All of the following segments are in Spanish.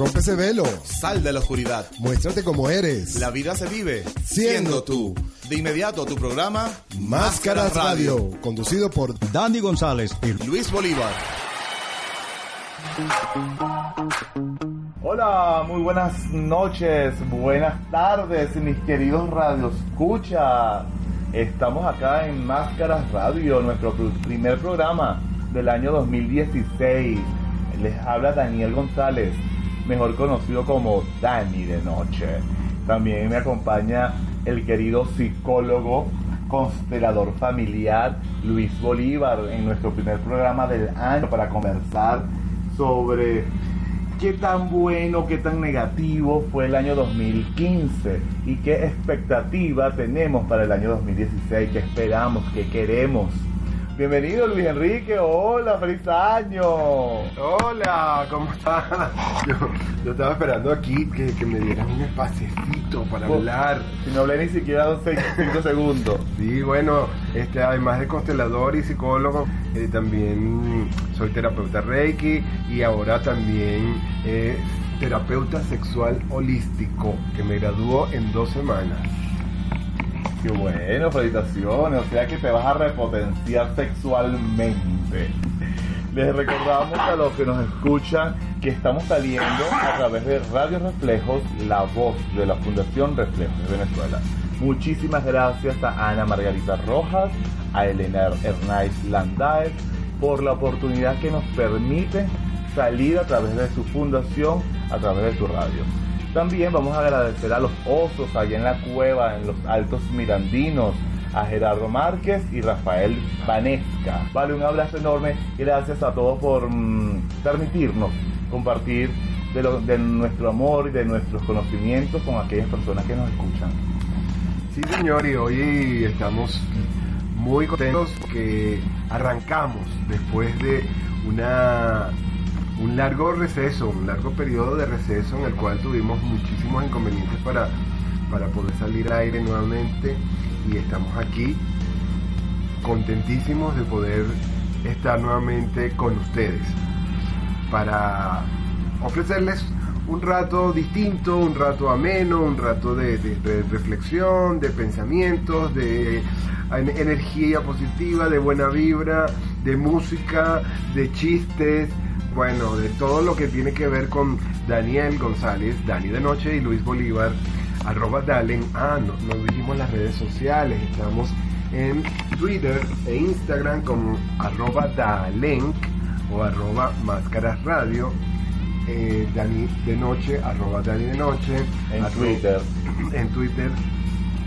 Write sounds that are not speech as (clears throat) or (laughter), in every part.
Rompe ese velo. Sal de la oscuridad. Muéstrate como eres. La vida se vive Siendo tú. De inmediato tu programa Máscaras Radio, conducido por Danny González y Luis Bolívar. Hola, muy buenas noches, buenas tardes, mis queridos radios. Escucha, estamos acá en Máscaras Radio, nuestro pr- primer programa del año 2016. Les habla Daniel González, mejor conocido como Dani de Noche. También me acompaña el querido psicólogo, constelador familiar Luis Bolívar en nuestro primer programa del año para conversar sobre qué tan bueno, qué tan negativo fue el año 2015 y qué expectativa tenemos para el año 2016, qué esperamos, qué queremos. Bienvenido Luis Enrique, hola, feliz año. Hola, ¿cómo estás? (laughs) Yo, yo estaba esperando aquí que, que me dieran un espacecito para Oh. hablar. Si no hablé ni siquiera 5 (laughs) segundos. Sí, bueno, este, además de constelador y psicólogo, eh, también soy terapeuta Reiki y ahora también eh, terapeuta sexual holístico, que me graduó en dos semanas. Qué bueno, felicitaciones. O sea que te vas a repotenciar sexualmente. Les recordamos a los que nos escuchan que estamos saliendo a través de Radio Reflejos, la voz de la Fundación Reflejos de Venezuela. Muchísimas gracias a Ana Margarita Rojas, a Elena Hernández Landaez por la oportunidad que nos permite salir a través de su fundación, a través de su radio. También vamos a agradecer a los osos allá en la cueva, en los Altos Mirandinos, a Gerardo Márquez y Rafael Vanesca. Vale, un abrazo enorme. Gracias a todos por mm, permitirnos compartir de, nuestro amor y de nuestros conocimientos con aquellas personas que nos escuchan. Sí, señor, y hoy estamos muy contentos que arrancamos después de una un largo receso, un largo periodo de receso en el cual tuvimos muchísimos inconvenientes para, para poder salir al aire nuevamente. Y estamos aquí contentísimos de poder estar nuevamente con ustedes para ofrecerles un rato distinto, un rato ameno, un rato de, de- reflexión, de pensamientos, de en- energía positiva, de buena vibra, de música, de chistes, bueno, de todo lo que tiene que ver con Daniel González, Dani de Noche y Luis Bolívar, arroba Dalen, ah, no, no dijimos las redes sociales, estamos en Twitter e Instagram como arroba Dalenk o arroba Máscaras Radio, eh, Dani de Noche, arroba Dani de Noche, En Twitter, (clears throat) en Twitter,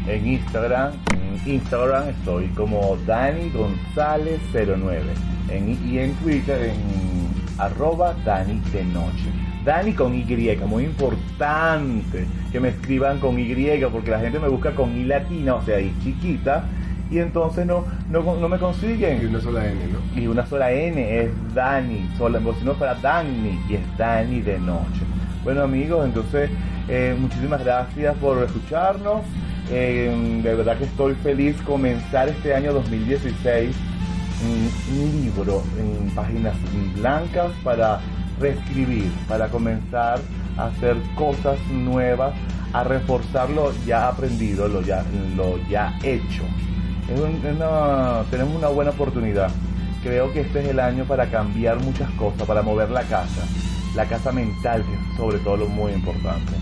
en Instagram, en Instagram estoy como Dani González 09 en, y en Twitter en arroba Dani de Noche. Dani con Y, muy importante que me escriban con Y porque la gente me busca con I latina, o sea, I chiquita, y entonces no, no, no me y consiguen. una sola N, ¿no? Y una sola N es Dani, sola, como si no fuera Dani, y es Dani de noche. Bueno amigos, entonces eh, muchísimas gracias por escucharnos. Eh, de verdad que estoy feliz comenzar este año 2016 un, libro en páginas blancas para reescribir, para comenzar a hacer cosas nuevas, a reforzar lo ya aprendido, lo ya, lo ya hecho. Es una- tenemos una buena oportunidad. Creo que este es el año para cambiar muchas cosas, para mover la casa, la casa mental, que es sobre todo lo muy importante.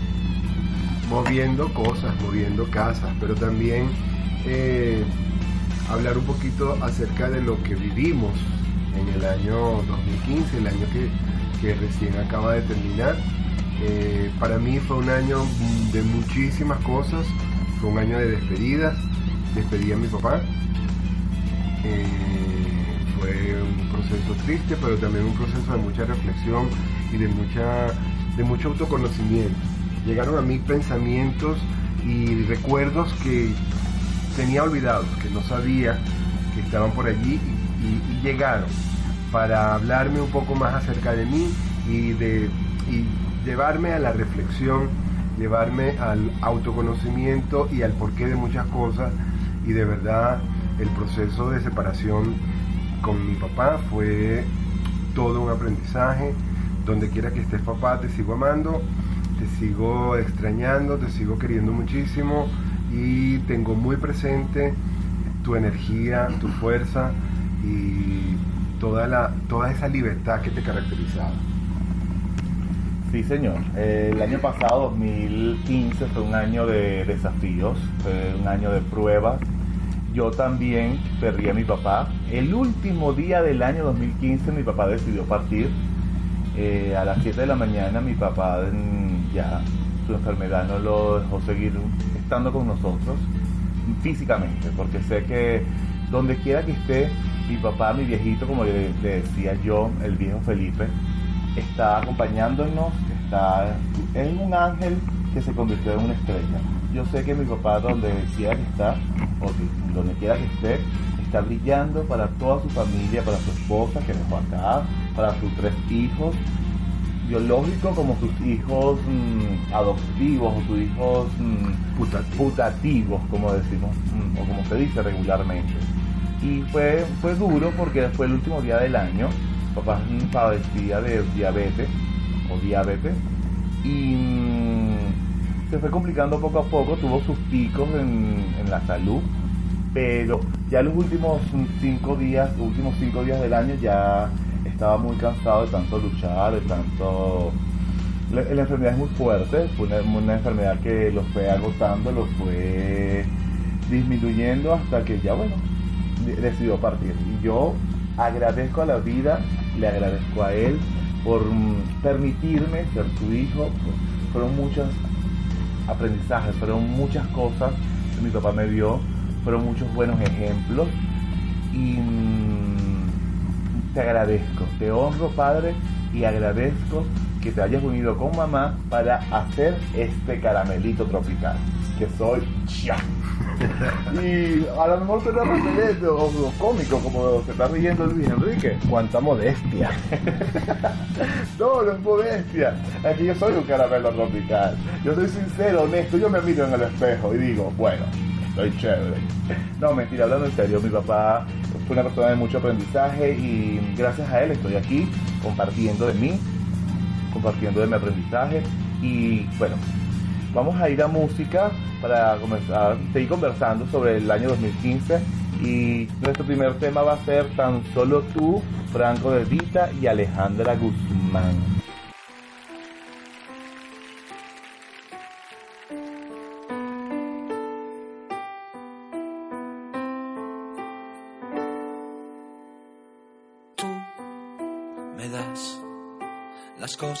moviendo cosas, moviendo casas, pero también eh, hablar un poquito acerca de lo que vivimos en el año 2015, el año que, que recién acaba de terminar. Eh, para mí fue un año de muchísimas cosas, fue un año de despedidas, despedí a mi papá, Eh, fue un proceso triste, pero también un proceso de mucha reflexión y de, mucha, de mucho autoconocimiento. Llegaron a mí pensamientos y recuerdos que tenía olvidados, que no sabía que estaban por allí y, llegaron para hablarme un poco más acerca de mí y, de, y llevarme a la reflexión, llevarme al autoconocimiento y al porqué de muchas cosas y de verdad el proceso de separación con mi papá fue todo un aprendizaje. Donde quiera que estés papá, te sigo amando, te sigo extrañando, te sigo queriendo muchísimo y tengo muy presente tu energía, tu fuerza y toda, la, toda esa libertad que te caracterizaba. Sí, señor. El año pasado, 2015, fue un año de desafíos, fue un año de pruebas. Yo también perdí a mi papá. El último día del año 2015 mi papá decidió partir. Eh, a las 7 de la mañana mi papá mm, ya su enfermedad no lo dejó seguir estando con nosotros físicamente, porque sé que donde quiera que esté mi papá, mi viejito, como le, le decía yo, el viejo Felipe, está acompañándonos, está, es un ángel que se convirtió en una estrella. Yo sé que mi papá, donde quiera que está, o donde quiera que esté, está brillando para toda su familia, para su esposa que dejó acá, para sus tres hijos biológicos como sus hijos mm, adoptivos o sus hijos mm, Putativo. putativos, como decimos, mm, o como se dice regularmente. Y fue, fue duro porque fue el último día del año. Papá padecía de diabetes o diabetes y mm, se fue complicando poco a poco, tuvo sus picos en, en la salud, pero ya los últimos cinco días, los últimos cinco días del año ya estaba muy cansado de tanto luchar, de tanto la, enfermedad es muy fuerte, fue una, enfermedad que lo fue agotando, lo fue disminuyendo hasta que ya, bueno, de- decidió partir. Y yo agradezco a la vida, le agradezco a él por mm, permitirme ser su hijo. Fueron muchos aprendizajes, fueron muchas cosas que mi papá me dio, fueron muchos buenos ejemplos. Y mm, te agradezco, te honro, Padre, y agradezco que te hayas unido con mamá para hacer este caramelito tropical, que soy yo. (laughs) Y a lo mejor suena referente o, o cómico, como se está riendo Luis Enrique. Cuánta modestia. (laughs) No, no es modestia. Es que yo soy un caramelo tropical. Yo soy sincero, honesto. Yo me miro en el espejo y digo, bueno, estoy chévere. No, mentira, hablando en serio, mi papá fue una persona de mucho aprendizaje y gracias a él estoy aquí compartiendo de mí, compartiendo de mi aprendizaje y bueno, vamos a ir a música para comenzar, seguir conversando sobre el año 2015 y nuestro primer tema va a ser Tan Solo Tú, Franco de Vita y Alejandra Guzmán.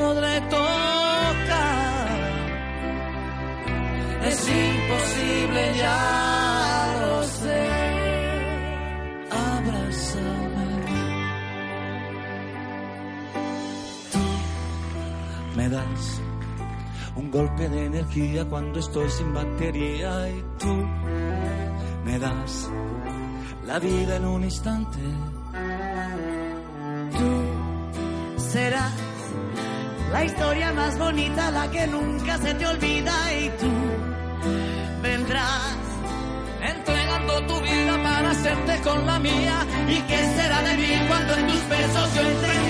podré tocar. Es imposible, ya lo sé. Abrázame. Tú me das un golpe de energía cuando estoy sin batería y tú me das la vida en un instante. tú serás la historia más bonita, la que nunca se te olvida y tú vendrás entregando tu vida para hacerte con la mía. ¿Y qué será de mí cuando en tus besos yo entendía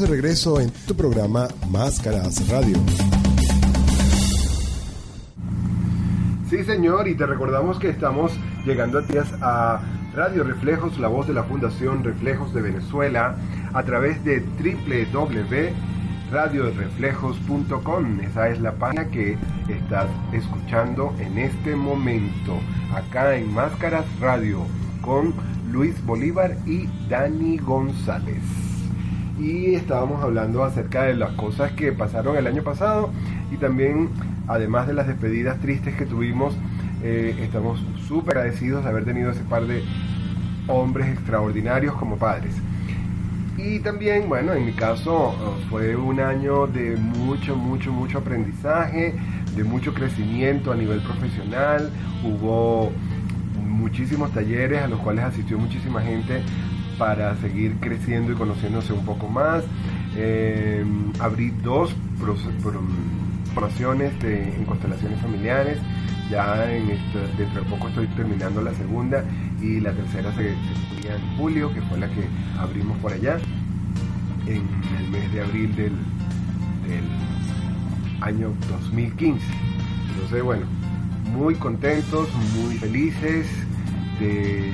De regreso en tu programa Máscaras Radio. Sí, señor, y te recordamos que estamos llegando a ti a Radio Reflejos, la voz de la Fundación Reflejos de Venezuela, a través de www.radioreflejos.com. Esa es la página que estás escuchando en este momento, acá en Máscaras Radio, con Luis Bolívar y Dani González. Y estábamos hablando acerca de las cosas que pasaron el año pasado y también, además de las despedidas tristes que tuvimos, eh, estamos súper agradecidos de haber tenido ese par de hombres extraordinarios como padres. Y también, bueno, en mi caso eh, fue un año de mucho, mucho, mucho aprendizaje, de mucho crecimiento a nivel profesional. Hubo muchísimos talleres a los cuales asistió muchísima gente para seguir creciendo y conociéndose un poco más. Eh, abrí dos pros- pro- promociones de- en constelaciones familiares. Ya en esto- dentro de poco estoy terminando la segunda y la tercera se, se en julio, que fue la que abrimos por allá en el mes de abril del, del año 2015. Entonces, bueno, muy contentos, muy felices de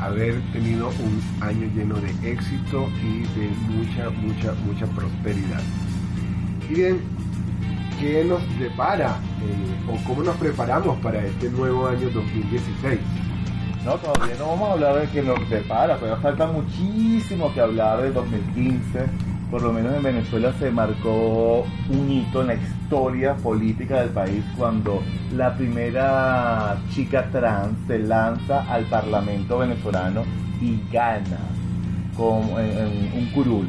haber tenido un año lleno de éxito y de mucha, mucha, mucha prosperidad. Y bien, ¿qué nos depara eh, o cómo nos preparamos para este nuevo año 2016? No, todavía no vamos a hablar de que nos depara, pero falta muchísimo que hablar del 2015. Por lo menos en Venezuela se marcó un hito en la historia política del país cuando la primera chica trans se lanza al Parlamento venezolano y gana con en- en un curul.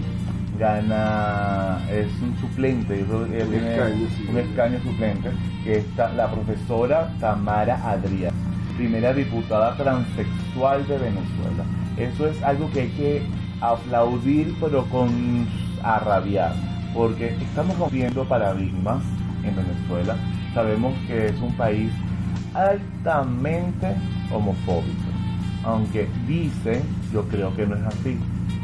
Gana, es un suplente, yo creo que Un escaño, sí. un escaño suplente, que está la profesora Tamara Adrián primera diputada transexual de Venezuela. Eso es algo que hay que aplaudir, pero con a rabiar, porque estamos rompiendo paradigmas en Venezuela. Sabemos que es un país altamente homofóbico, aunque dicen, yo creo que no es así,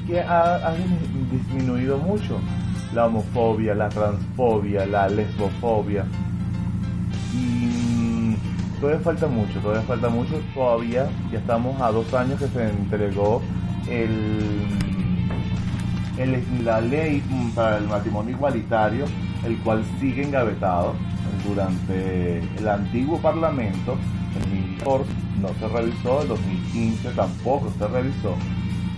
que ha, ha dismi- disminuido mucho la homofobia, la transfobia, la lesbofobia y todavía falta mucho, todavía falta mucho, todavía ya estamos a dos años que se entregó el, la ley para el matrimonio igualitario, el cual sigue engavetado durante el antiguo Parlamento, en 2014 no se revisó, en 2015 tampoco se revisó.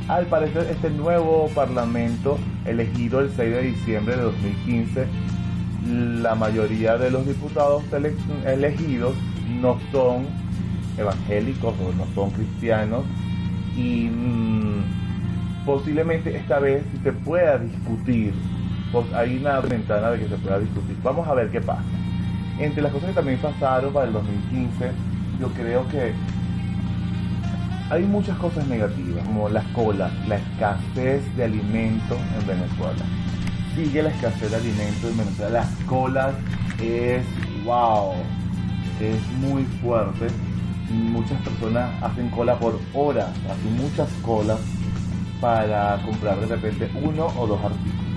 Al parecer este nuevo Parlamento, elegido el 6 de diciembre de 2015, la mayoría de los diputados elegidos no son evangélicos o no son cristianos y mm, posiblemente esta vez se pueda discutir, pues hay una ventana de que se pueda discutir. Vamos a ver qué pasa. Entre las cosas que también pasaron para el 2015, yo creo que hay muchas cosas negativas, como las colas, la escasez de alimentos en Venezuela. Sigue la escasez de alimentos en Venezuela. Las colas es, wow, es muy fuerte. Muchas personas hacen cola por horas, hacen muchas colas para comprar de repente uno o dos artículos.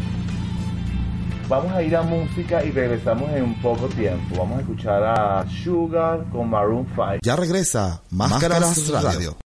Vamos a ir a música y regresamos en poco tiempo. Vamos a escuchar a Sugar con Maroon 5. Ya regresa Máscaras, Máscaras Radio. Radio.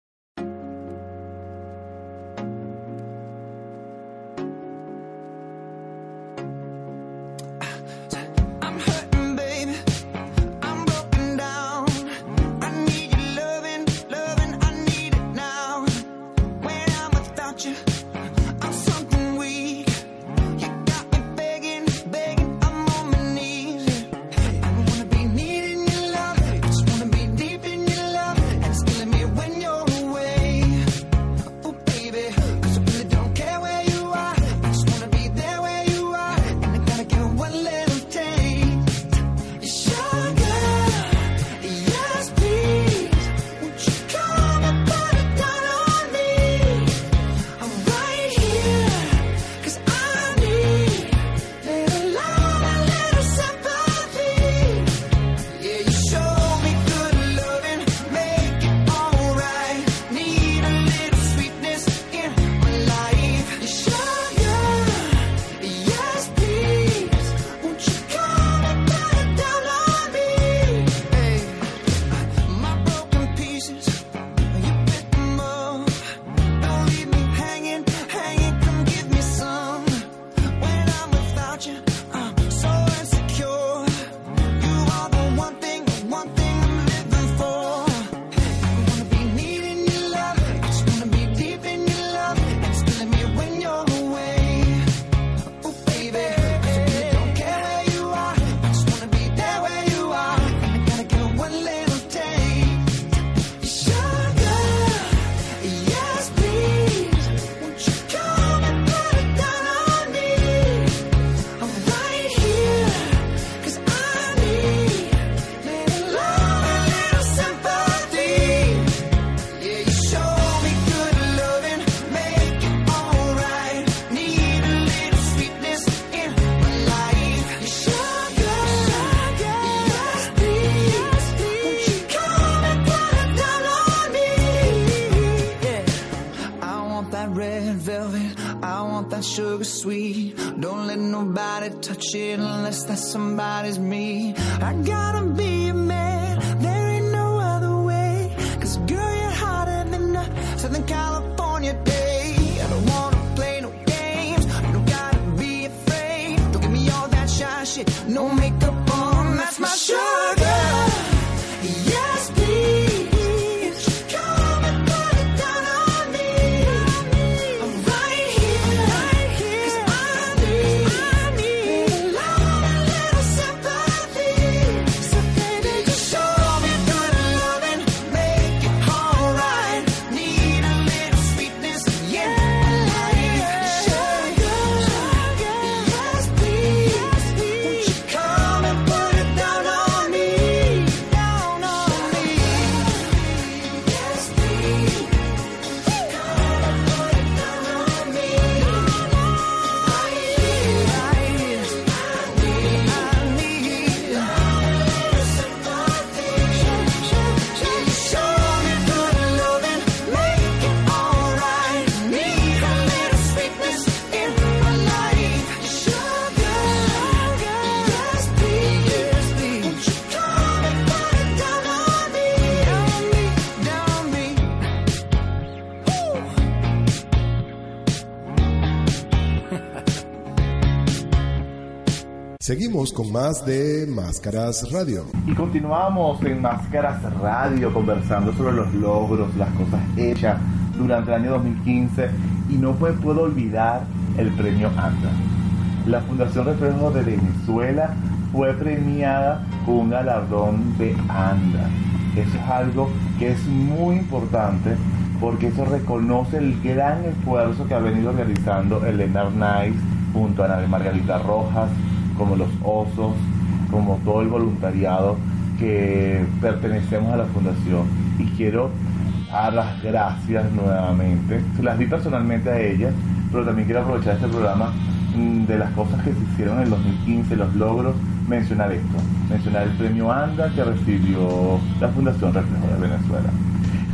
no makeup. Con más de Máscaras Radio. Y continuamos en Máscaras Radio conversando sobre los logros, las cosas hechas durante el año 2015 y no pues puedo olvidar el premio ANDA. La Fundación Reflejo de Venezuela fue premiada con un galardón de ANDA. Eso es algo que es muy importante porque eso reconoce el gran esfuerzo que ha venido realizando Elena Arnaiz junto a Ana Margarita Rojas, como los osos, como todo el voluntariado que pertenecemos a la fundación. Y quiero dar las gracias nuevamente. Se las di personalmente a ellas, pero también quiero aprovechar este programa mm, de las cosas que se hicieron en el 2015, los logros, mencionar esto, mencionar el premio ANDA que recibió la Fundación Reflejo de Venezuela.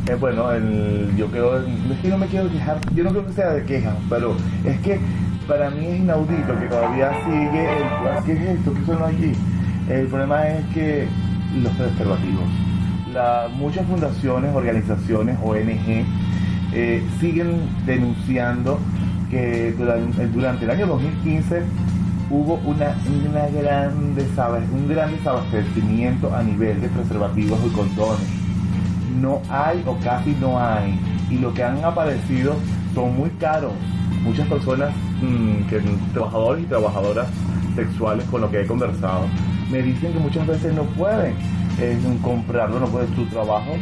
Eh, bueno, el- yo creo, es que no me quiero quejar, yo no creo que sea de queja, pero es que para mí es inaudito que todavía sigue el, ¿qué es esto? ¿Qué son allí? El problema es que los preservativos, la- muchas fundaciones, organizaciones, ONG, eh, siguen denunciando que durante, durante el año 2015 hubo una, una gran un gran desabastecimiento a nivel de preservativos y condones. No hay o casi no hay. Y lo que han aparecido son muy caros. Muchas personas, mm, que, trabajadores y trabajadoras sexuales con lo que he conversado, me dicen que muchas veces no pueden eh, comprarlo, no pueden su trabajo,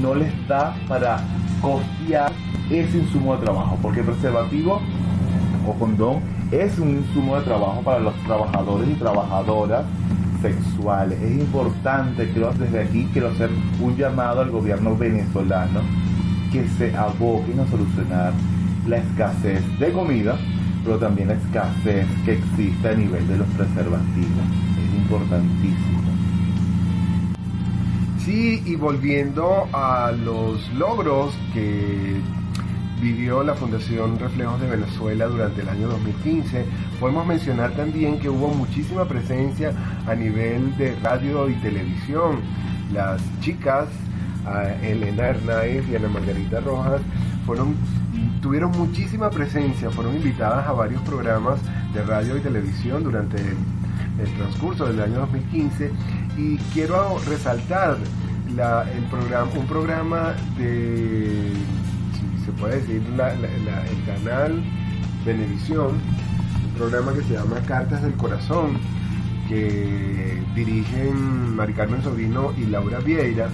no les da para costear ese insumo de trabajo, porque preservativo o condón es un insumo de trabajo para los trabajadores y trabajadoras sexuales. Es importante, creo, desde aquí quiero hacer un llamado al gobierno venezolano que se aboquen a solucionar la escasez de comida, pero también la escasez que existe a nivel de los preservativos. Es importantísimo. Sí, y volviendo a los logros que vivió la Fundación Reflejos de Venezuela durante el año 2015, podemos mencionar también que hubo muchísima presencia a nivel de radio y televisión. Las chicas, ah, Elena Hernández y Ana Margarita Rojas, fueron tuvieron muchísima presencia, fueron invitadas a varios programas de radio y televisión durante el, transcurso del año 2015 y quiero resaltar el programa, un programa de, si se puede decir, la- el canal Venevisión, un programa que se llama Cartas del Corazón, que dirigen Mari Carmen Sobrino y Laura Vieira.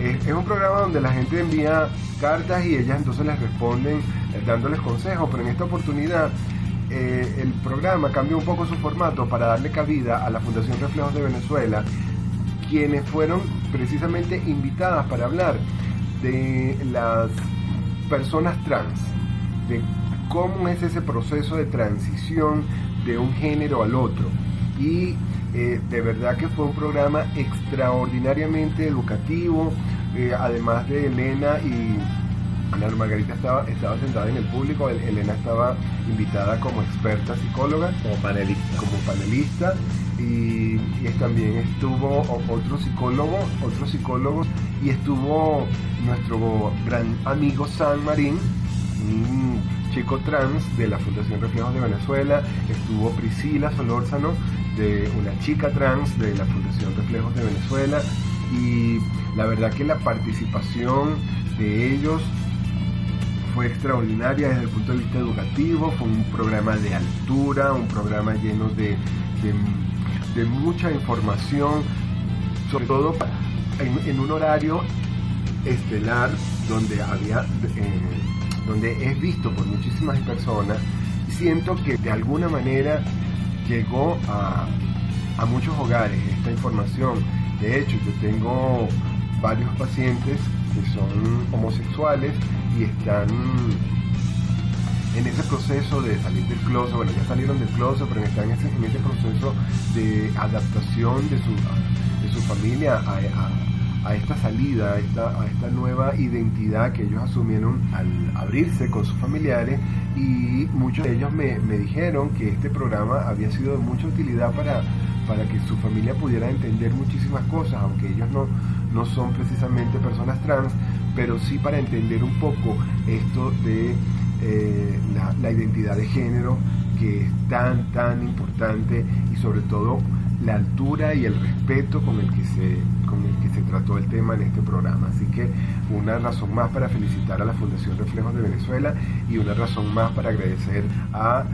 Es, es un programa donde la gente envía cartas y ellas entonces les responden eh, dándoles consejos, pero en esta oportunidad eh, el programa cambió un poco su formato para darle cabida a la Fundación Reflejos de Venezuela, quienes fueron precisamente invitadas para hablar de las personas trans, de cómo es ese proceso de transición de un género al otro. Y eh, de verdad que fue un programa extraordinariamente educativo, eh, además de Elena y Ana Margarita estaba, estaba sentada en el público, El- Elena estaba invitada como experta psicóloga, Como panelista. como panelista y, y también estuvo otro psicólogo, otro psicólogo y estuvo nuestro gran amigo San Marín, chico trans de la Fundación Reflejos de Venezuela, estuvo Priscila Solórzano, de una chica trans de la Fundación Reflejos de Venezuela y la verdad que la participación de ellos fue extraordinaria desde el punto de vista educativo, fue un programa de altura, un programa lleno de, mucha información, sobre todo en, en un horario estelar donde había eh, donde es visto por muchísimas personas siento que de alguna manera llegó a, a muchos hogares esta información. De hecho yo tengo varios pacientes que son homosexuales y están en ese proceso de salir del closet, bueno, ya salieron del closet, pero están en ese, en ese proceso de adaptación de su, de su familia a- a esta salida, a esta, a esta nueva identidad que ellos asumieron al abrirse con sus familiares y muchos de ellos me, me dijeron que este programa había sido de mucha utilidad para, para que su familia pudiera entender muchísimas cosas, aunque ellos no, no son precisamente personas trans, pero sí para entender un poco esto de eh, la, la identidad de género que es tan, tan importante y sobre todo la altura y el respeto con el que se, con el que se trató el tema en este programa. Así que una razón más para felicitar a la Fundación Reflejos de Venezuela y una razón más para agradecer a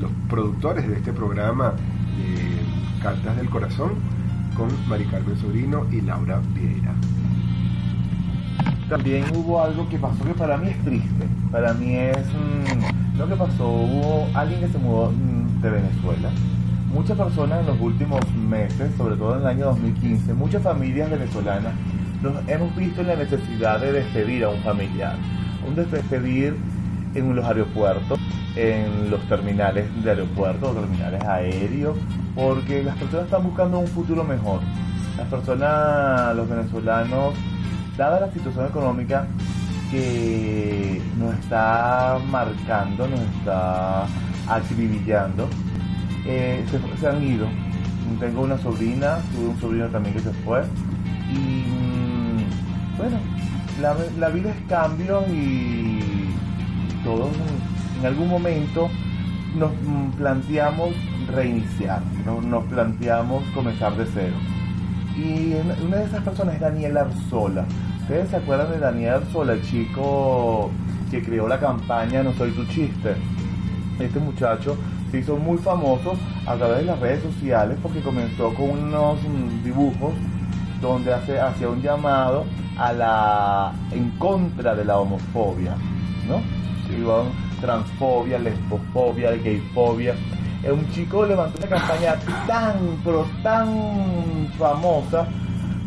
los productores de este programa de Cartas del Corazón con Mari Carmen Sobrino y Laura Vieira. También hubo algo que pasó que para mí es triste. Para mí es mm, lo que pasó. Hubo alguien que se mudó mm, de Venezuela. Muchas personas en los últimos meses, sobre todo en el año 2015, muchas familias venezolanas nos hemos visto en la necesidad de despedir a un familiar. Un despedir en los aeropuertos, en los terminales de aeropuertos o terminales aéreos, porque las personas están buscando un futuro mejor. Las personas, los venezolanos, dada la situación económica que nos está marcando, nos está acribillando, eh, se, han ido. Tengo una sobrina, tuve un sobrino también que se fue. Y mm, bueno, la, vida es cambio y todos en algún momento nos mm, planteamos reiniciar, ¿no? nos planteamos comenzar de cero. Y una de esas personas es Daniel Arzola. ¿Ustedes se acuerdan de Daniel Arzola, el chico que creó la campaña No Soy Tu Chiste? Este muchacho se hizo muy famoso a través de las redes sociales porque comenzó con unos mm, dibujos donde hace, hacía un llamado a la en contra de la homofobia, ¿no? Sí, transfobia, lesbofobia, gayfobia. Eh, Un chico levantó una campaña tan, pero tan famosa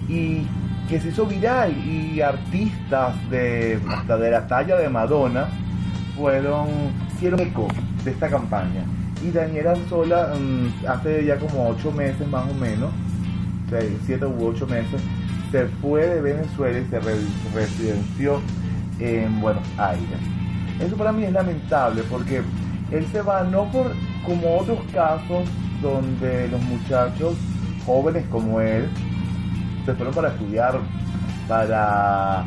y que se hizo viral y artistas de hasta de la talla de Madonna fueron hicieron eco de esta campaña y Daniela Arzola mm, hace ya como ocho meses más o menos siete u ocho meses se fue de Venezuela y se re- residenció en Buenos Aires eso para mí es lamentable porque él se va no por como otros casos donde los muchachos jóvenes como él se fueron para estudiar, para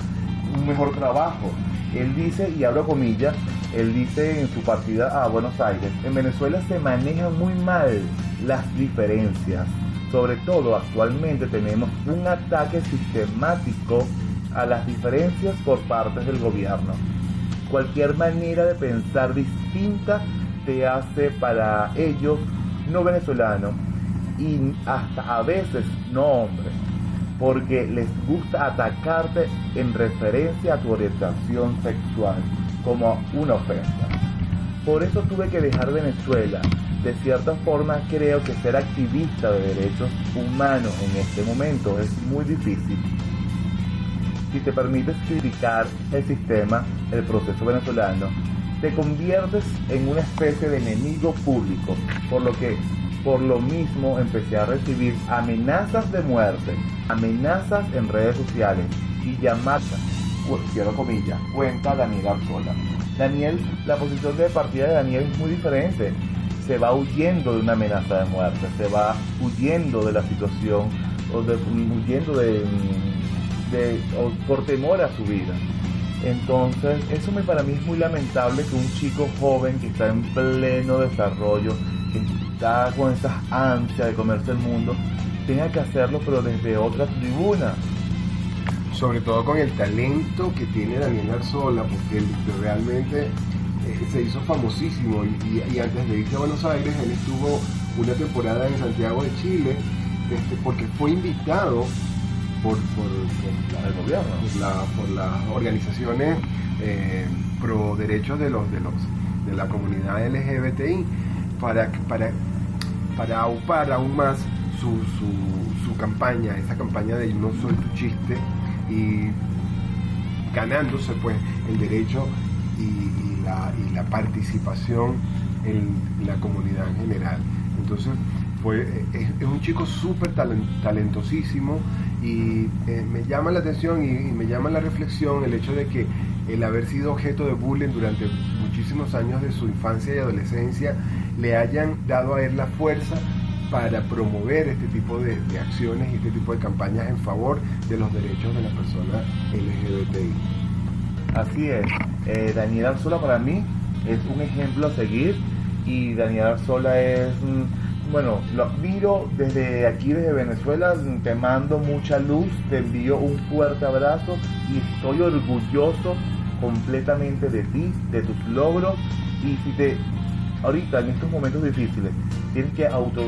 un mejor trabajo. Él dice, y abro comillas, él dice en su partida a Buenos Aires, en Venezuela se manejan muy mal las diferencias. Sobre todo actualmente tenemos un ataque sistemático a las diferencias por parte del gobierno. Cualquier manera de pensar distinta te hace para ellos no venezolano y hasta a veces no hombre, porque les gusta atacarte en referencia a tu orientación sexual como una ofensa. Por eso tuve que dejar Venezuela. De cierta forma creo que ser activista de derechos humanos en este momento es muy difícil. Si te permites criticar el sistema, el proceso venezolano, te conviertes en una especie de enemigo público, por lo que por lo mismo empecé a recibir amenazas de muerte, amenazas en redes sociales y llamadas, cierro comillas, cuenta Daniel Arzola. Daniel, la posición de partida de Daniel es muy diferente. Se va huyendo de una amenaza de muerte, se va huyendo de la situación, o de, huyendo de, por temor a su vida. Entonces, eso me, para mí es muy lamentable que un chico joven que está en pleno desarrollo, que está con esas ansias de comerse el mundo, tenga que hacerlo pero desde otra tribuna. Sobre todo con el talento que tiene Daniel Arzola, porque él realmente eh, se hizo famosísimo y, y- y antes de irse a Buenos Aires él estuvo una temporada en Santiago de Chile, este, porque fue invitado por, por, por la- gobierno. por la- por las organizaciones eh, pro derechos de los de los de la comunidad LGBTI para para para aupar aún más su, su, su campaña, esa campaña de no soy tu chiste y ganándose pues el derecho y, y la, y la participación en la comunidad en general. Entonces fue, es, es un chico súper talen- talentosísimo y eh, me llama la atención y me llama la reflexión el hecho de que el haber sido objeto de bullying durante muchísimos años de su infancia y adolescencia le hayan dado a él la fuerza para promover este tipo de, acciones y este tipo de campañas en favor de los derechos de las personas LGBTI. Así es, eh, Daniel Arzola para mí es un ejemplo a seguir y Daniel Arzola es, mm, bueno, lo admiro desde aquí, desde Venezuela, te mando mucha luz, te envío un fuerte abrazo y estoy orgulloso completamente de ti, de tus logros. Y si te, ahorita en estos momentos difíciles, tienes que auto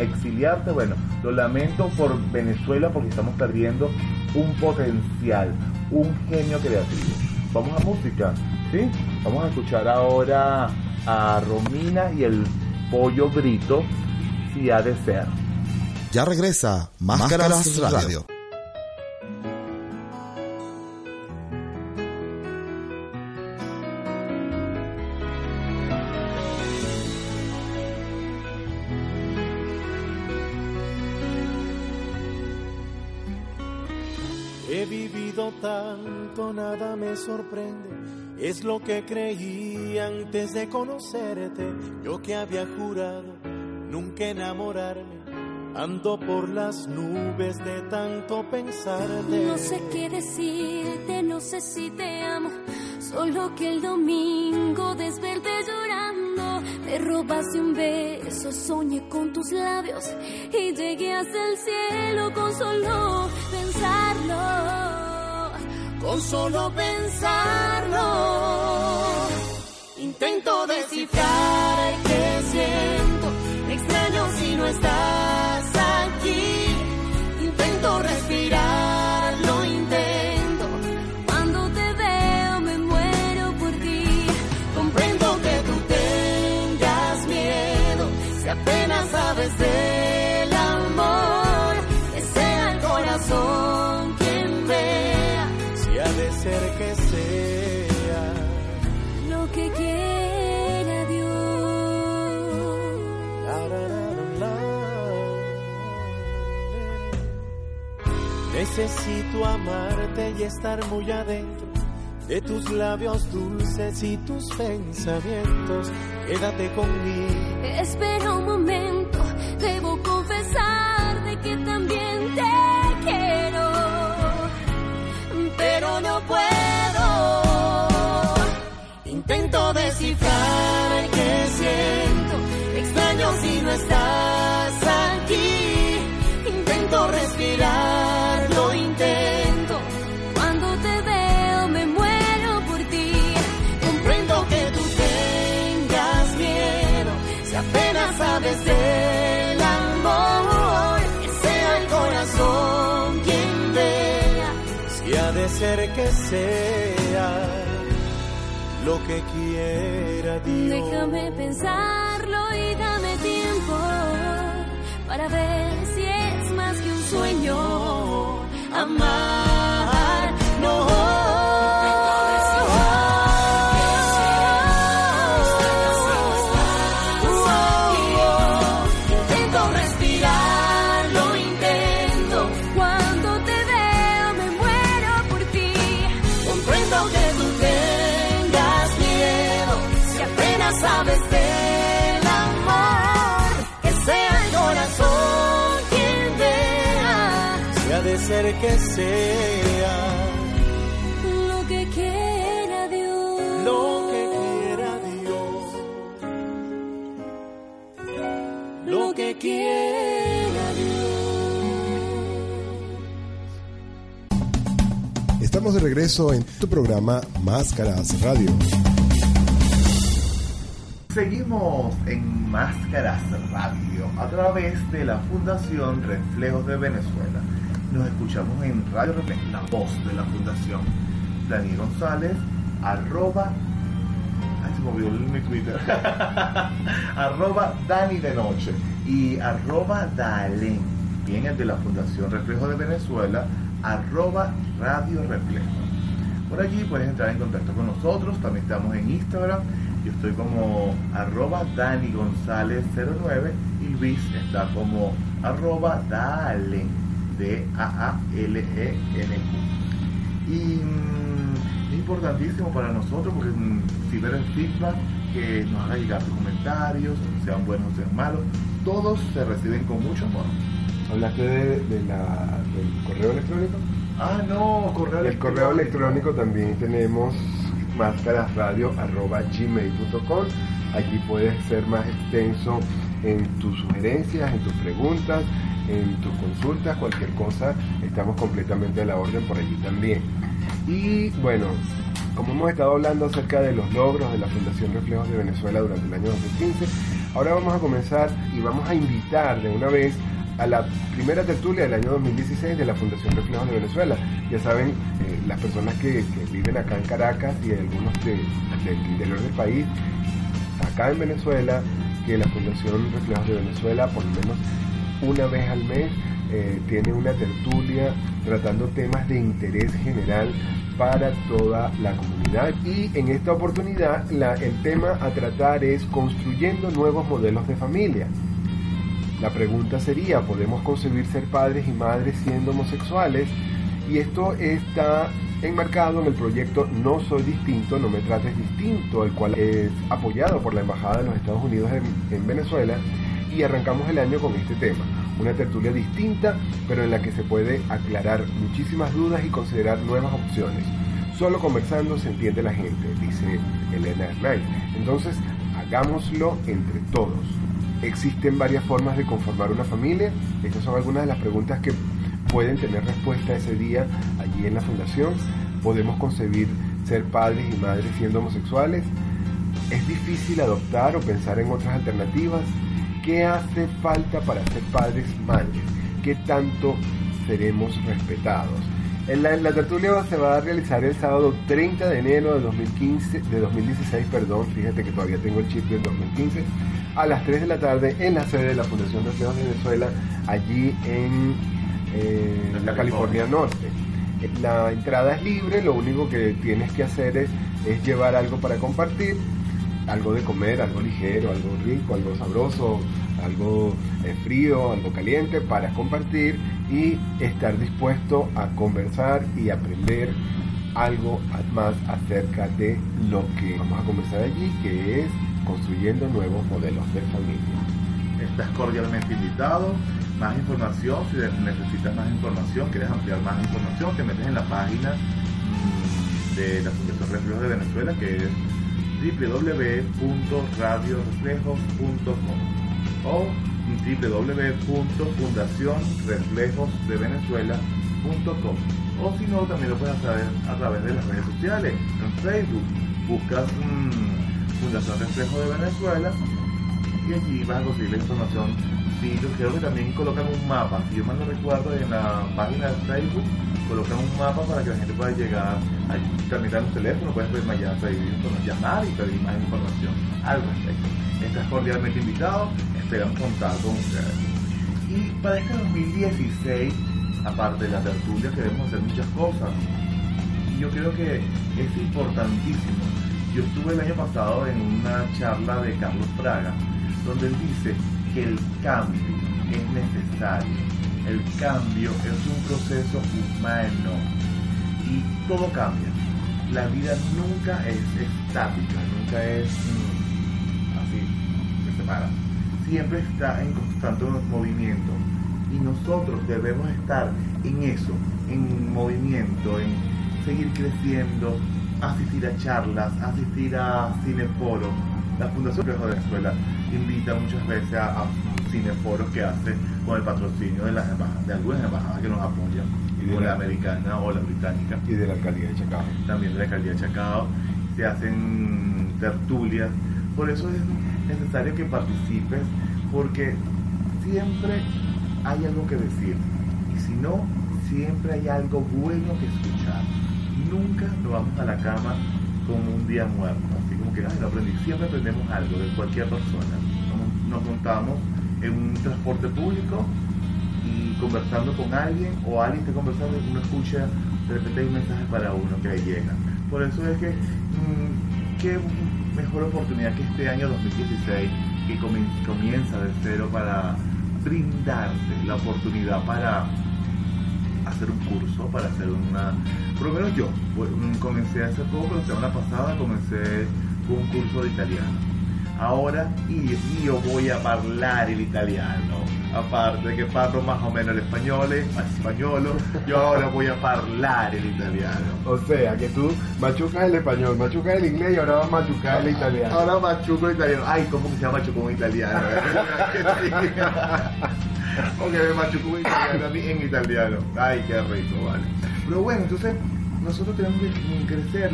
exiliarte, bueno, lo lamento por Venezuela porque estamos perdiendo un potencial, un genio creativo. Vamos a música, ¿sí? Vamos a escuchar ahora a Romina y el pollo brito, si ha de ser. Ya regresa Máscaras Radio. He nada me sorprende. Es lo que creí antes de conocerte. Yo que había jurado nunca enamorarme. Ando por las nubes de tanto pensarte. No sé qué decirte, no sé si te amo. Solo que el domingo desperté llorando. Me robaste un beso, soñé con tus labios. Y llegué hasta el cielo con solo pensarlo. Con solo pensarlo. Intento descifrar qué siento. Me extraño si no estás ser que sea. lo que quiera Dios. La. Necesito amarte y estar muy adentro de tus labios dulces y tus pensamientos. Quédate conmigo. Espera un momento, debo confesar de que también te quiero, no puedo. Intento descifrar qué siento, extraño si no estás sea lo que quiera Dios. Déjame pensarlo y dame tiempo para ver si es más que un sueño. Amar, que sea lo que quiera Dios. lo que quiera Dios. Lo que quiera Estamos de regreso en tu programa Máscaras Radio. Seguimos en Máscaras Radio a través de la Fundación Reflejos de Venezuela. Nos escuchamos en Radio Reflejos, la voz de la Fundación. Daniel González, arroba. Ay, se me olvidó mi Twitter. (laughs) arroba Dani de Noche y arroba Dalen. Bien, el de la Fundación Reflejos de Venezuela, arroba Radio Reflejo. Por allí puedes entrar en contacto con nosotros. También estamos en Instagram. Yo estoy como arroba Dani González 09 y Luis está como arroba Dalen, D-A-A-L-E-N-Q. Y mm, es importantísimo para nosotros porque mm, si ver el feedback, que nos haga llegar tus comentarios, sean buenos o sean malos, todos se reciben con mucho amor. ¿Hablaste de, de la, del correo electrónico? Ah, no, correo El correo electrónico también tenemos máscarasradio.gmail.com Allí puedes ser más extenso en tus sugerencias, en tus preguntas, en tus consultas, cualquier cosa, estamos completamente a la orden por allí también. Y bueno, como hemos estado hablando acerca de los logros de la Fundación Reflejos de Venezuela durante el año 2015, ahora vamos a comenzar y vamos a invitar de una vez a la primera tertulia del año 2016 de la Fundación Reflejos de Venezuela. Ya saben, eh, las personas que, que viven acá en Caracas y algunos de- del interior del país, acá en Venezuela, que la Fundación Reflejos de Venezuela, por lo menos una vez al mes, eh, tiene una tertulia tratando temas de interés general para toda la comunidad. Y en esta oportunidad, el tema a tratar es construyendo nuevos modelos de familia. La pregunta sería, ¿podemos concebir ser padres y madres siendo homosexuales? Y esto está enmarcado en el proyecto No Soy Distinto, No Me Trates Distinto, el cual es apoyado por la Embajada de los Estados Unidos en Venezuela. Y arrancamos el año con este tema, una tertulia distinta, pero en la que se puede aclarar muchísimas dudas y considerar nuevas opciones. Solo conversando se entiende la gente, dice Elena Hernán. Entonces, hagámoslo entre todos. ¿Existen varias formas de conformar una familia? Estas son algunas de las preguntas que pueden tener respuesta ese día allí en la fundación. ¿Podemos concebir ser padres y madres siendo homosexuales? ¿Es difícil adoptar o pensar en otras alternativas? ¿Qué hace falta para ser padres y madres? ¿Qué tanto seremos respetados? En la, la tertulia se va a realizar el sábado 30 de enero de 2015, de 2016, perdón, fíjate que todavía tengo el chip del 2015, a las 3 de la tarde en la sede de la Fundación Reflejos de Venezuela, allí en eh, la California Norte. La entrada es libre, lo único que tienes que hacer es, es llevar algo para compartir, algo de comer, algo ligero, algo rico, algo sabroso, algo eh, frío, algo caliente para compartir y estar dispuesto a conversar y aprender algo más acerca de lo que vamos a conversar allí, que es construyendo nuevos modelos de familia. Estás cordialmente invitado. Más información, si necesitas más información, quieres ampliar más información, te metes en la página mm, de la Fundación Reflejos de Venezuela, que es www.radioreflejos.com o www.fundacionreflejosdevenezuela.com o si no, también lo puedes hacer a través de las redes sociales, en Facebook. Buscas mm, Fundación Reflejo de Venezuela y allí vas a conseguir la información. Yo creo que también colocan un mapa, si yo mal no recuerdo, en la página de Facebook colocan un mapa para que la gente pueda llegar. Allí también dan un teléfono, puedes pedir informa- llamar y pedir más información al respecto. Estás cordialmente invitado, esperamos contar con ustedes. Y para este 2016, aparte de la tertulia, queremos hacer muchas cosas. Y yo creo que es importantísimo. Yo estuve el año pasado en una charla de Carlos Fraga, donde él dice que el cambio es necesario. El cambio es un proceso humano y todo cambia. La vida nunca es estática, nunca es mm, así, se para. Siempre está en constante movimiento y nosotros debemos estar en eso, en movimiento, en seguir creciendo, asistir a charlas, asistir a cineforos. La Fundación Reflejo de Venezuela invita muchas veces a, a cineforos que hace con el patrocinio de, las embajadas, de algunas embajadas que nos apoyan, Y de como la la- americana o la británica. Y de la alcaldía de Chacao. también de la alcaldía de Chacao, se hacen tertulias, por eso es necesario que participes, porque siempre hay algo que decir, y si no, siempre hay algo bueno que escuchar. Nunca nos vamos a la cama como un día muerto, que "Ay, no aprendí, siempre aprendemos algo de cualquier persona. Nos- montamos en un transporte público y conversando con alguien o alguien está conversando y uno escucha, de repente hay un mensaje para uno que le llega. Por eso es que, mm, qué mejor oportunidad que este año 2016, que comi- comienza de cero para brindarte la oportunidad para hacer un curso, para hacer una... Por lo menos yo, mm, comencé hace poco, la semana pasada comencé un curso de italiano. Ahora io, voy a parlare l'italiano. aparte de que parlo más o menos el español, español, yo ahora voy a hablar el italiano. O sea, que tú machucas el español, machucas el inglés y ahora vas a machucar el italiano. Ahora machuco el italiano. Ay, ¿cómo que se llama machuco en italiano? (laughs) Porque me machuco en italiano a mí en italiano. Ay, qué rico, vale. Pero bueno, entonces nosotros tenemos que crecer,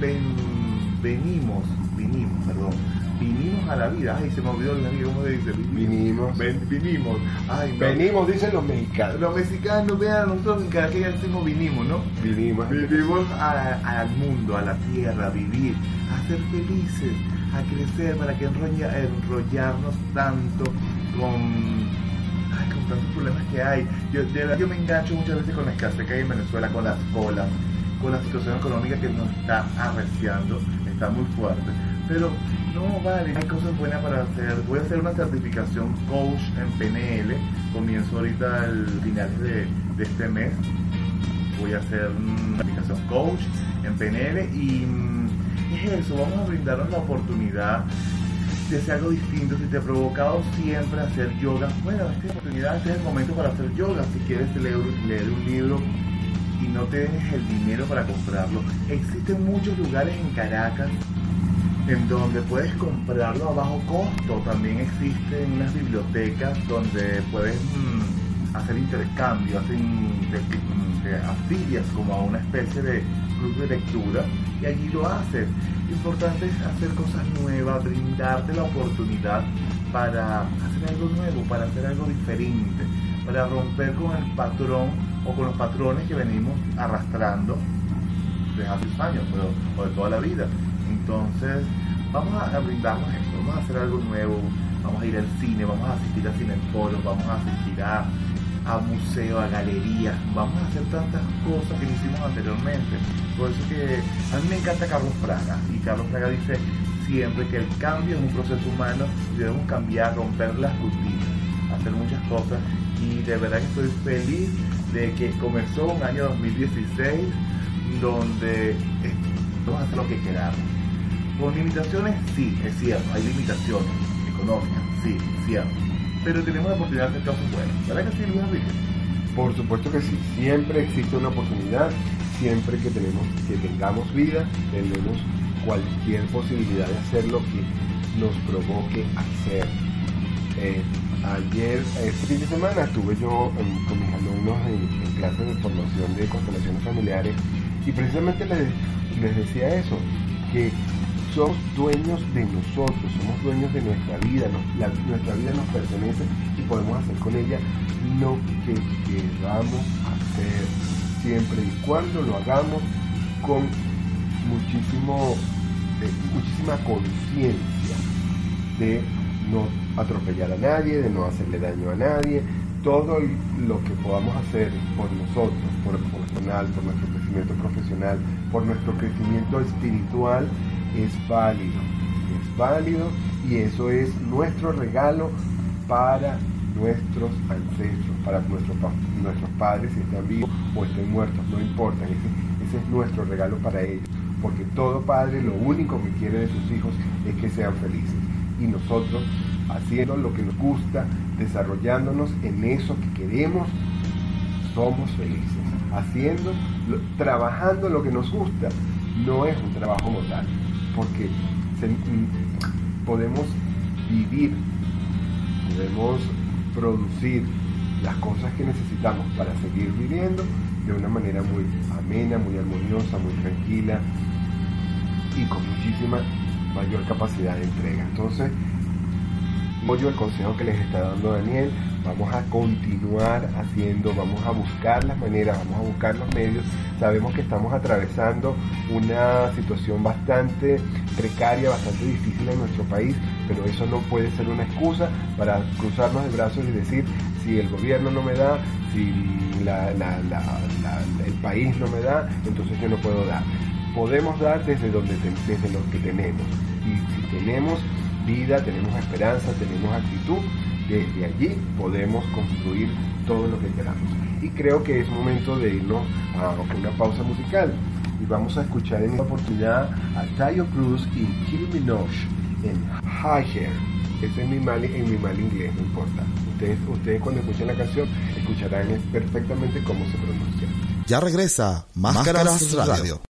ven- venimos, vinimos, perdón, vinimos a la vida. Ay, se me olvidó la vida, ¿cómo se dice? Vinimos. Ven- vinimos. Ay, no. Venimos, dicen los mexicanos. Los mexicanos, vean, nosotros en Caracas ya decimos vinimos, ¿no? Vinimos. Vivimos a- al mundo, a la tierra, a vivir, a ser felices, a crecer, para que enrolla- enrollarnos tanto con, ay, con tantos problemas que hay. Yo, de verdad, yo me engancho muchas veces con la escasez que hay en Venezuela, con las colas, con la situación económica que nos está arreciando, está muy fuerte. Pero no vale, hay cosas buenas para hacer. Voy a hacer una certificación coach en PNL, comienzo ahorita al finales de, de este mes voy a hacer una aplicación coach en PNL y mm, es eso, vamos a brindarnos la oportunidad de hacer algo distinto. Si te ha provocado siempre hacer yoga, bueno, esta oportunidad, este es el momento para hacer yoga. Si quieres leer, leer un libro y no tienes el dinero para comprarlo, existen muchos lugares en Caracas en donde puedes comprarlo a bajo costo. También existen unas bibliotecas donde puedes mm, hacer intercambio, hacen, te, te afilias como a una especie de club de lectura y allí lo haces. Lo importante es hacer cosas nuevas, brindarte la oportunidad para hacer algo nuevo, para hacer algo diferente, para romper con el patrón o con los patrones que venimos arrastrando de hace años pero, o de toda la vida. Entonces, vamos a, brindarnos esto, vamos a hacer algo nuevo, vamos a ir al cine, vamos a asistir a cineforos, vamos a asistir a, a museos, a galerías, vamos a hacer tantas cosas que hicimos anteriormente. Por eso que a mí me encanta Carlos Fraga, y Carlos Fraga dice siempre que el cambio es un proceso humano y debemos cambiar, romper las rutinas, hacer muchas cosas y de verdad que estoy feliz de que comenzó un año 2016 donde eh, vamos a hacer lo que queramos. Con limitaciones, sí, es cierto, hay limitaciones económicas, sí, cierto. Pero tenemos la oportunidad de hacer cosas buenas. ¿Verdad que sí, Luis Enrique? Por supuesto que sí, siempre existe una oportunidad, siempre que tenemos, que tengamos vida, tenemos cualquier posibilidad de hacer lo que nos provoque hacer. Eh, ayer, este fin de semana, estuve yo con mis alumnos en, clases de formación de constelaciones familiares y precisamente les, les decía eso, que somos dueños de nosotros, somos dueños de nuestra vida, nuestra vida nos pertenece y podemos hacer con ella lo que queramos hacer, siempre y cuando lo hagamos con muchísimo, muchísima conciencia de no atropellar a nadie, de no hacerle daño a nadie, todo lo que podamos hacer por nosotros, por el personal, por nuestro crecimiento profesional, por nuestro crecimiento espiritual, es válido, es válido y eso es nuestro regalo para nuestros ancestros, para nuestros, nuestros padres si están vivos o estén muertos, no importa, ese es nuestro regalo para ellos, porque todo padre lo único que quiere de sus hijos es que sean felices y nosotros haciendo lo que nos gusta, desarrollándonos en eso que queremos, somos felices. Haciendo, trabajando lo que nos gusta, no es un trabajo mortal, porque mm, podemos vivir, podemos producir las cosas que necesitamos para seguir viviendo de una manera muy amena, muy armoniosa, muy tranquila y con muchísima mayor capacidad de entrega. Entonces, apoyo el consejo que les está dando Daniel. Vamos a continuar haciendo, vamos a buscar las maneras, vamos a buscar los medios. Sabemos que estamos atravesando una situación bastante precaria, bastante difícil en nuestro país, pero eso no puede ser una excusa para cruzarnos de brazos y decir, si el gobierno no me da, si la- la- la- el país no me da, entonces yo no puedo dar. Podemos dar desde, donde desde lo que tenemos. Y si tenemos vida, tenemos esperanza, tenemos actitud, desde allí podemos construir todo lo que queramos. Y creo que es momento de irnos a una pausa musical. Y vamos a escuchar en esta oportunidad a Tayo Cruz y Kiri Minogue en High Hair. Eso es mi mal, en mi mal inglés, no importa. Ustedes, ustedes cuando escuchen la canción escucharán es- perfectamente cómo se pronuncia. Ya regresa Máscaras Radio. Now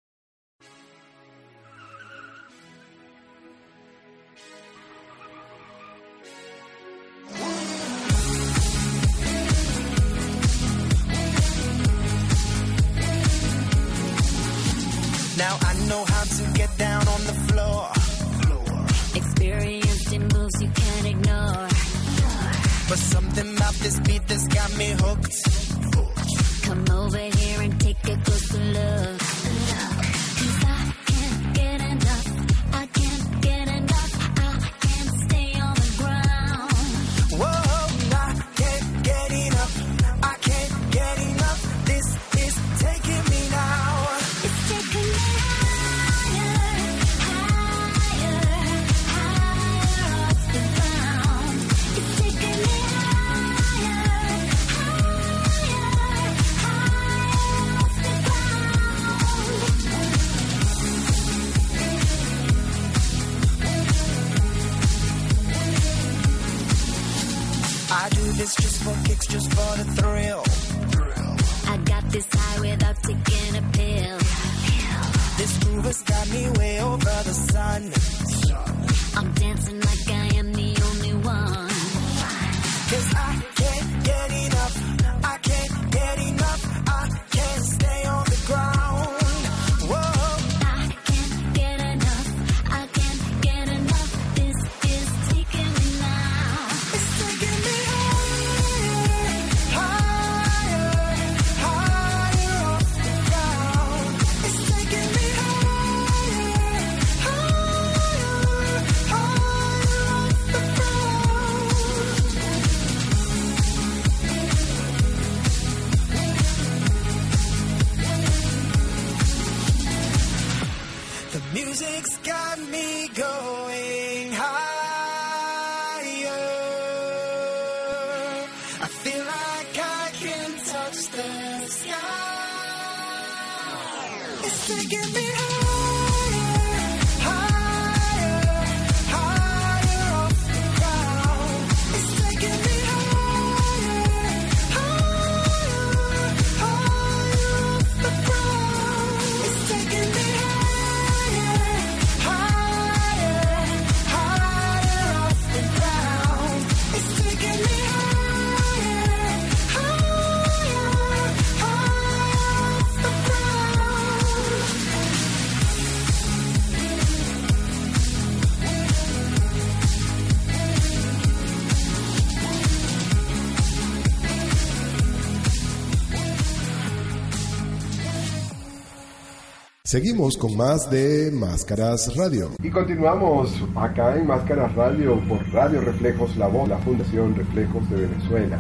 Seguimos con más de Máscaras Radio. Y continuamos acá en Máscaras Radio por Radio Reflejos La Voz, la Fundación Reflejos de Venezuela.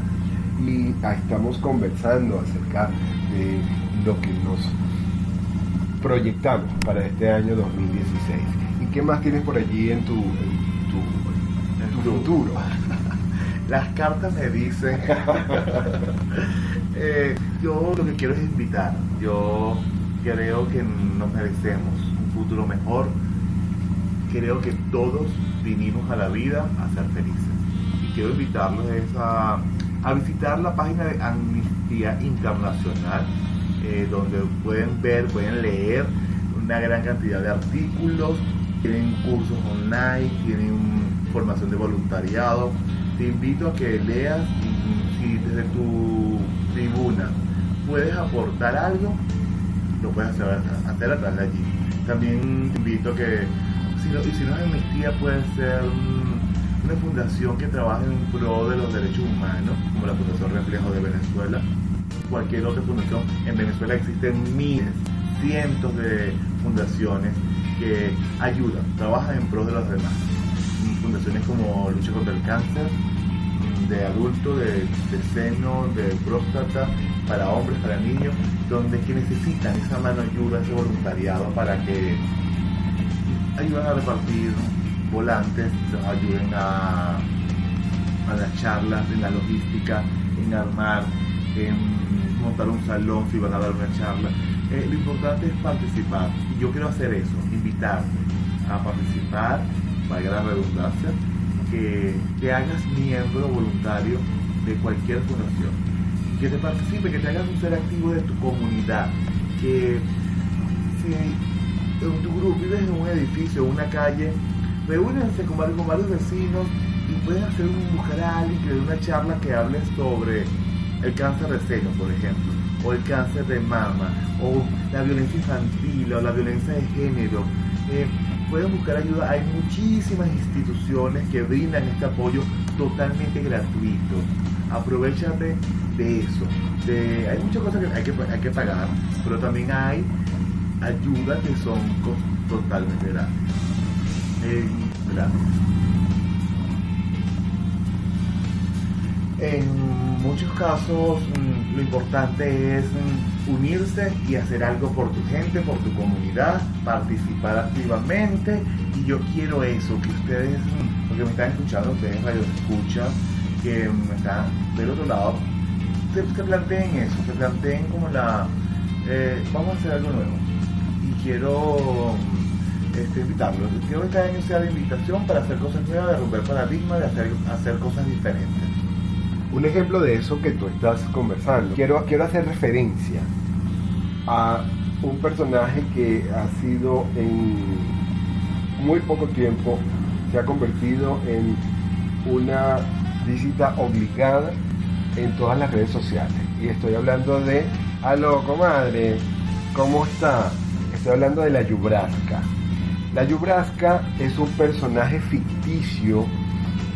Y estamos conversando acerca de lo que nos proyectamos para este año 2016. ¿Y qué más tienes por allí en tu, en tu, en tu futuro? (laughs) Las cartas me dicen. (laughs) Eh, yo lo que quiero es invitar. Yo creo que nos merecemos un futuro mejor. Creo que todos vinimos a la vida a ser felices. Y quiero invitarlos es a, a visitar la página de Amnistía Internacional, eh, donde pueden ver, pueden leer una gran cantidad de artículos, tienen cursos online, tienen formación de voluntariado. Te invito a que leas y desde tu tribuna puedes aportar algo, lo puedes hacer, hacer a través de allí. También invito que, si no, y si no es amnistía, puede ser una fundación que trabaje en pro de los derechos humanos, como la Fundación Reflejo de Venezuela, cualquier otra fundación. En Venezuela existen miles, cientos de fundaciones que ayudan, trabajan en pro de los demás. Fundaciones como Lucha contra el Cáncer, de adulto, de, de seno, de próstata, para hombres, para niños, donde que necesitan esa mano ayuda, ese voluntariado para que ayuden a repartir volantes, los ayuden a, a las charlas, en la logística, en armar, en montar un salón si van a dar una charla. Eh, lo importante es participar. Y yo quiero hacer eso, invitarte a participar, valga la redundancia, que te hagas miembro voluntario de cualquier fundación, que te participe, que te hagas un ser activo de tu comunidad, que si en tu grupo vives en un edificio, una calle, reúnanse con varios, vecinos y pueden hacer un alguien que dé una charla que hable sobre el cáncer de seno, por ejemplo, o el cáncer de mama, o la violencia infantil, o la violencia de género. Eh, pueden buscar ayuda. Hay muchísimas instituciones que brindan este apoyo totalmente gratuito. Aprovechate de eso. De, hay muchas cosas que hay, que hay que pagar, pero también hay ayudas que son totalmente gratis. Eh. En muchos casos mm, lo importante es mm, unirse y hacer algo por tu gente, por tu comunidad, participar activamente y yo quiero eso, que ustedes, mm, porque me están escuchando, ustedes radio escuchan, que mm, están del otro lado, se, se planteen eso, se planteen como la, eh, vamos a hacer algo nuevo y quiero mm, este, invitarlos, quiero que este año sea de invitación para hacer cosas nuevas, de romper paradigmas, de hacer, hacer cosas diferentes. Un ejemplo de eso que tú estás conversando. Quiero, quiero hacer referencia a un personaje que ha sido en muy poco tiempo, se ha convertido en una visita obligada en todas las redes sociales. Y estoy hablando de, aló, comadre, ¿cómo está? Estoy hablando de la Yubrasca. La Yubrasca es un personaje ficticio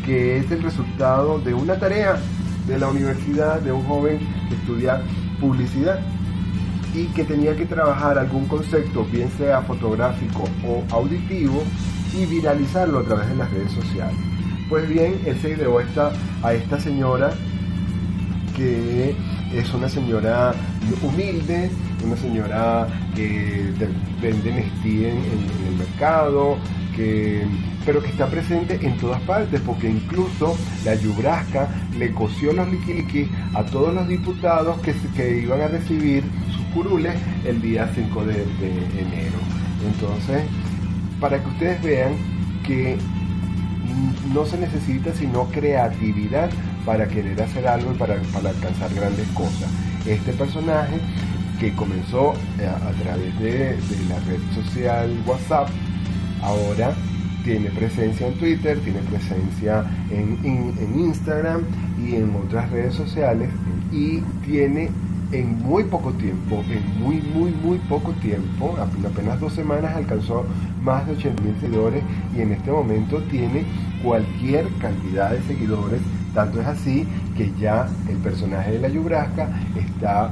que es el resultado de una tarea de la universidad de un joven que estudia publicidad y que tenía que trabajar algún concepto, bien sea fotográfico o auditivo, y viralizarlo a través de las redes sociales. Pues bien, él se ideó esta, a esta señora que es una señora humilde, una señora que de- vende Nestí en, el mercado, que, pero que está presente en todas partes, porque incluso la Yubrasca le cosió los liquiliquis a todos los diputados que, que iban a recibir sus curules el día 5 de, enero. Entonces, para que ustedes vean que no se necesita sino creatividad para querer hacer algo y para, para alcanzar grandes cosas. Este personaje que comenzó eh, a, través de, de la red social WhatsApp, ahora tiene presencia en Twitter, tiene presencia en, en- en Instagram y en otras redes sociales y tiene en muy poco tiempo, en muy, muy, muy poco tiempo, en apenas dos semanas alcanzó más de 80 mil seguidores y en este momento tiene cualquier cantidad de seguidores, tanto es así que ya el personaje de la Yubrasca está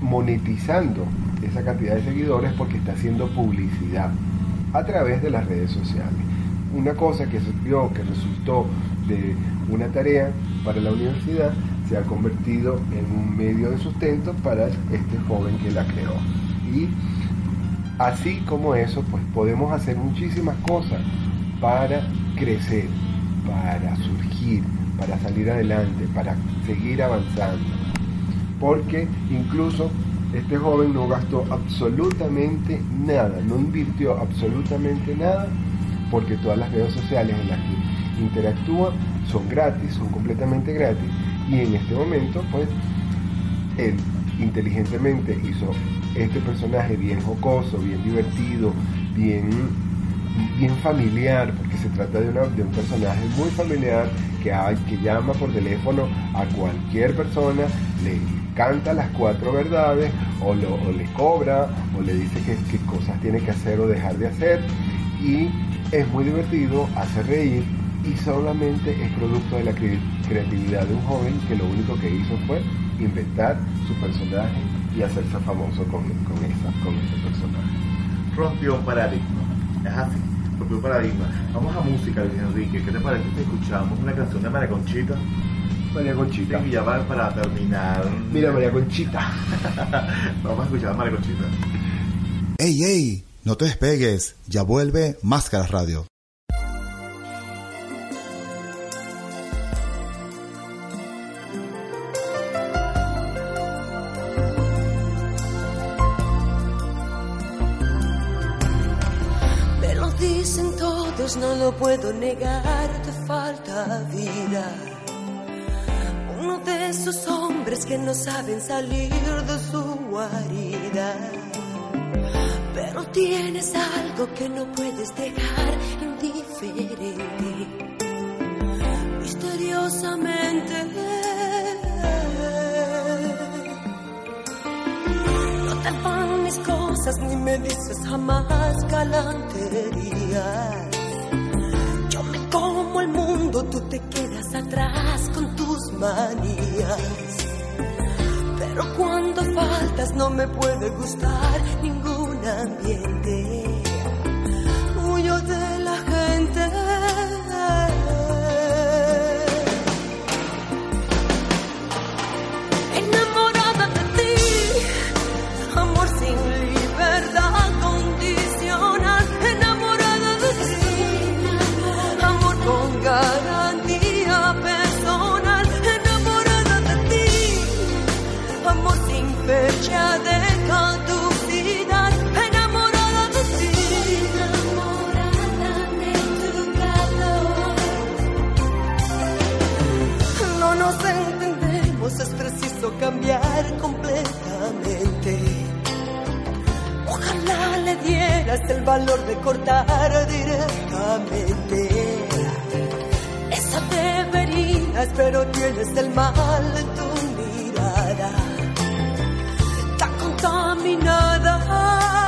monetizando esa cantidad de seguidores porque está haciendo publicidad a través de las redes sociales. Una cosa que surgió, que resultó de una tarea para la universidad, se ha convertido en un medio de sustento para este joven que la creó. Y así como eso, pues podemos hacer muchísimas cosas para crecer, para surgir, para salir adelante, para seguir avanzando. Porque incluso este joven no gastó absolutamente nada, no invirtió absolutamente nada, porque todas las redes sociales en las que interactúa son gratis, son completamente gratis, y en este momento, pues, él inteligentemente hizo este personaje bien jocoso, bien divertido, bien, bien familiar, porque se trata de, una- de un personaje muy familiar que, hay, que llama por teléfono a cualquier persona, le canta las cuatro verdades, o, le cobra, o le dice qué qué cosas tiene que hacer o dejar de hacer, y es muy divertido, hace reír, y solamente es producto de la cre- creatividad de un joven que lo único que hizo fue inventar su personaje y hacerse famoso con, con, esa, con ese personaje. rompió un paradigma. Es así, un paradigma. Vamos a música, Luis Enrique. ¿Qué te parece si escuchamos una canción de María Conchita? María Conchita. Sí, ya para, para terminar. Mira, María Conchita. (laughs) Vamos a escuchar a María Conchita. ¡Ey, ey! No te despegues, ya vuelve Máscaras Radio. No lo puedo negar, te falta vida. Uno de esos hombres que no saben salir de su guarida. Pero tienes algo que no puedes dejar indiferente. Misteriosamente. No te van mis cosas ni me dices jamás galanterías. Tú te quedas atrás con tus manías. Pero cuando faltas no me puede gustar ningún ambiente. Huyo de completamente. Ojalá le dieras el valor de cortar directamente. Esa deberías, pero tienes el mal en tu mirada. Tan contaminada.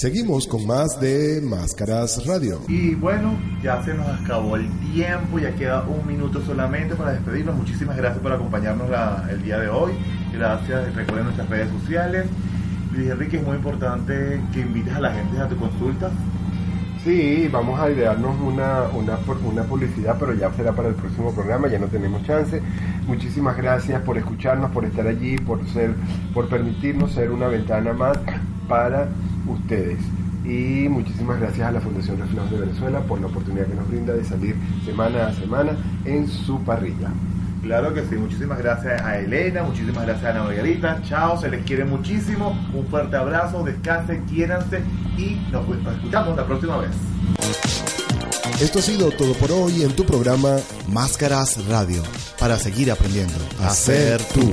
Seguimos con más de Máscaras Radio. Y bueno, ya se nos acabó el tiempo, ya queda un minuto solamente para despedirnos. Muchísimas gracias por acompañarnos la- el día de hoy. Gracias, recuerden nuestras redes sociales. Luis Enrique, es muy importante que invites a la gente a tu consulta. Sí, vamos a idearnos una, una, una publicidad, pero ya será para el próximo programa, ya no tenemos chance. Muchísimas gracias por escucharnos, por estar allí, por ser, por permitirnos ser una ventana más para ustedes. Y muchísimas gracias a la Fundación Reflejos de Venezuela por la oportunidad que nos brinda de salir semana a semana en su parrilla. Claro que sí, muchísimas gracias a Elena, muchísimas gracias a Ana Margarita. Chao, se les quiere muchísimo. Un fuerte abrazo, descansen, quiéranse y nos escuchamos la próxima vez. Esto ha sido todo por hoy en tu programa Máscaras Radio, para seguir aprendiendo a ser tú.